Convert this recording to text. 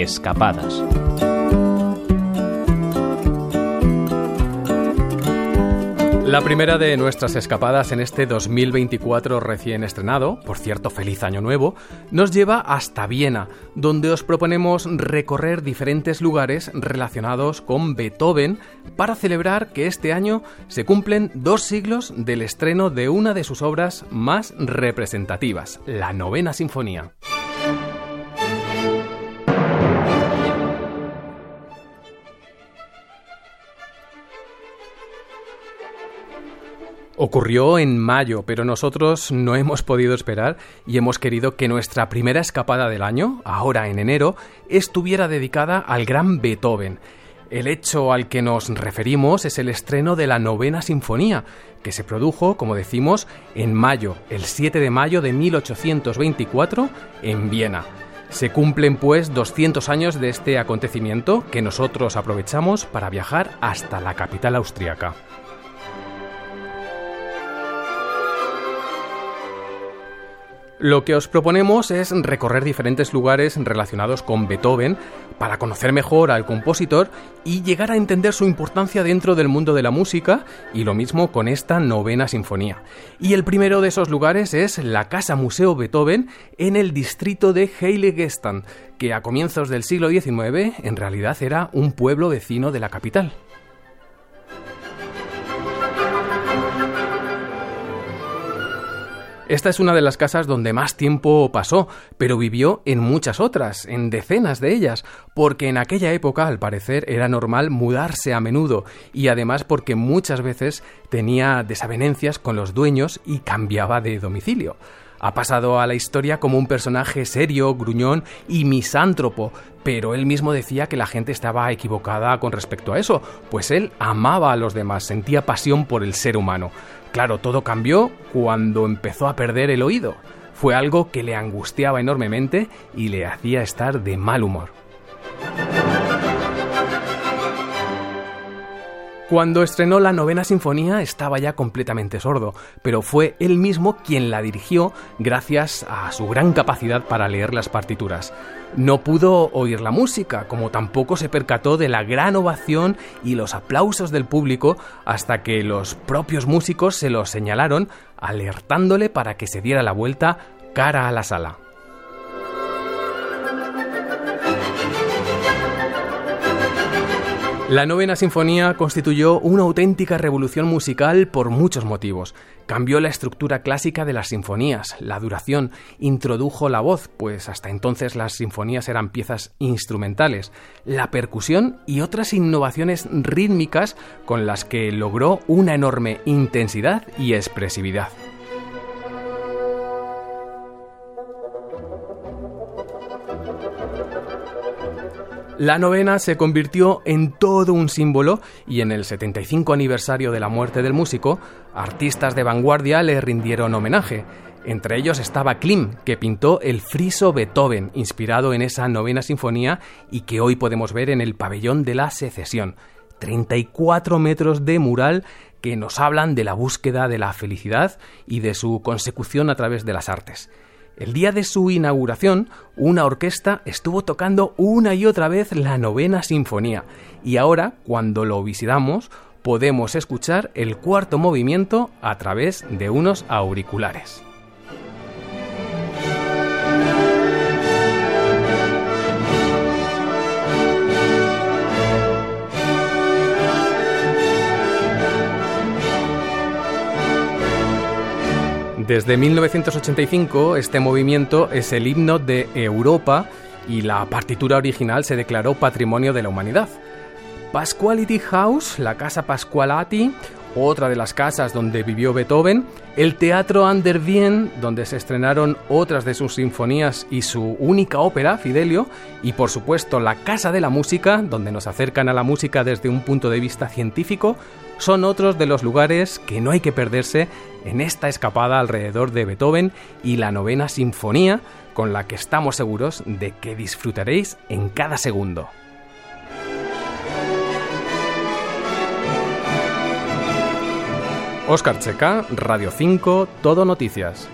Escapadas. La primera de nuestras escapadas en este 2024 recién estrenado, por cierto, feliz año nuevo, nos lleva hasta Viena, donde os proponemos recorrer diferentes lugares relacionados con Beethoven para celebrar que este año se cumplen dos siglos del estreno de una de sus obras más representativas, la novena sinfonía. Ocurrió en mayo, pero nosotros no hemos podido esperar y hemos querido que nuestra primera escapada del año, ahora en enero, estuviera dedicada al gran Beethoven. El hecho al que nos referimos es el estreno de la novena sinfonía, que se produjo, como decimos, en mayo, el 7 de mayo de 1824, en Viena. Se cumplen pues 200 años de este acontecimiento que nosotros aprovechamos para viajar hasta la capital austriaca. Lo que os proponemos es recorrer diferentes lugares relacionados con Beethoven para conocer mejor al compositor y llegar a entender su importancia dentro del mundo de la música y lo mismo con esta novena sinfonía. Y el primero de esos lugares es la Casa Museo Beethoven en el distrito de Heiligenstadt, que a comienzos del siglo XIX en realidad era un pueblo vecino de la capital. Esta es una de las casas donde más tiempo pasó, pero vivió en muchas otras, en decenas de ellas, porque en aquella época, al parecer, era normal mudarse a menudo, y además porque muchas veces tenía desavenencias con los dueños y cambiaba de domicilio. Ha pasado a la historia como un personaje serio, gruñón y misántropo, pero él mismo decía que la gente estaba equivocada con respecto a eso, pues él amaba a los demás, sentía pasión por el ser humano. Claro, todo cambió cuando empezó a perder el oído. Fue algo que le angustiaba enormemente y le hacía estar de mal humor. Cuando estrenó la novena sinfonía estaba ya completamente sordo, pero fue él mismo quien la dirigió gracias a su gran capacidad para leer las partituras. No pudo oír la música, como tampoco se percató de la gran ovación y los aplausos del público hasta que los propios músicos se lo señalaron, alertándole para que se diera la vuelta cara a la sala. La novena sinfonía constituyó una auténtica revolución musical por muchos motivos. Cambió la estructura clásica de las sinfonías, la duración, introdujo la voz, pues hasta entonces las sinfonías eran piezas instrumentales, la percusión y otras innovaciones rítmicas con las que logró una enorme intensidad y expresividad. La novena se convirtió en todo un símbolo y en el 75 aniversario de la muerte del músico, artistas de vanguardia le rindieron homenaje. Entre ellos estaba Klim, que pintó el friso Beethoven, inspirado en esa novena sinfonía y que hoy podemos ver en el pabellón de la secesión. 34 metros de mural que nos hablan de la búsqueda de la felicidad y de su consecución a través de las artes. El día de su inauguración, una orquesta estuvo tocando una y otra vez la novena sinfonía, y ahora, cuando lo visitamos, podemos escuchar el cuarto movimiento a través de unos auriculares. Desde 1985 este movimiento es el himno de Europa y la partitura original se declaró Patrimonio de la Humanidad. Pasquality House, la casa Pasqualati, otra de las casas donde vivió Beethoven, el Teatro An der Wien, donde se estrenaron otras de sus sinfonías y su única ópera, Fidelio, y por supuesto la Casa de la Música, donde nos acercan a la música desde un punto de vista científico, son otros de los lugares que no hay que perderse en esta escapada alrededor de Beethoven y la novena sinfonía, con la que estamos seguros de que disfrutaréis en cada segundo. Oscar Checa, Radio 5, Todo Noticias.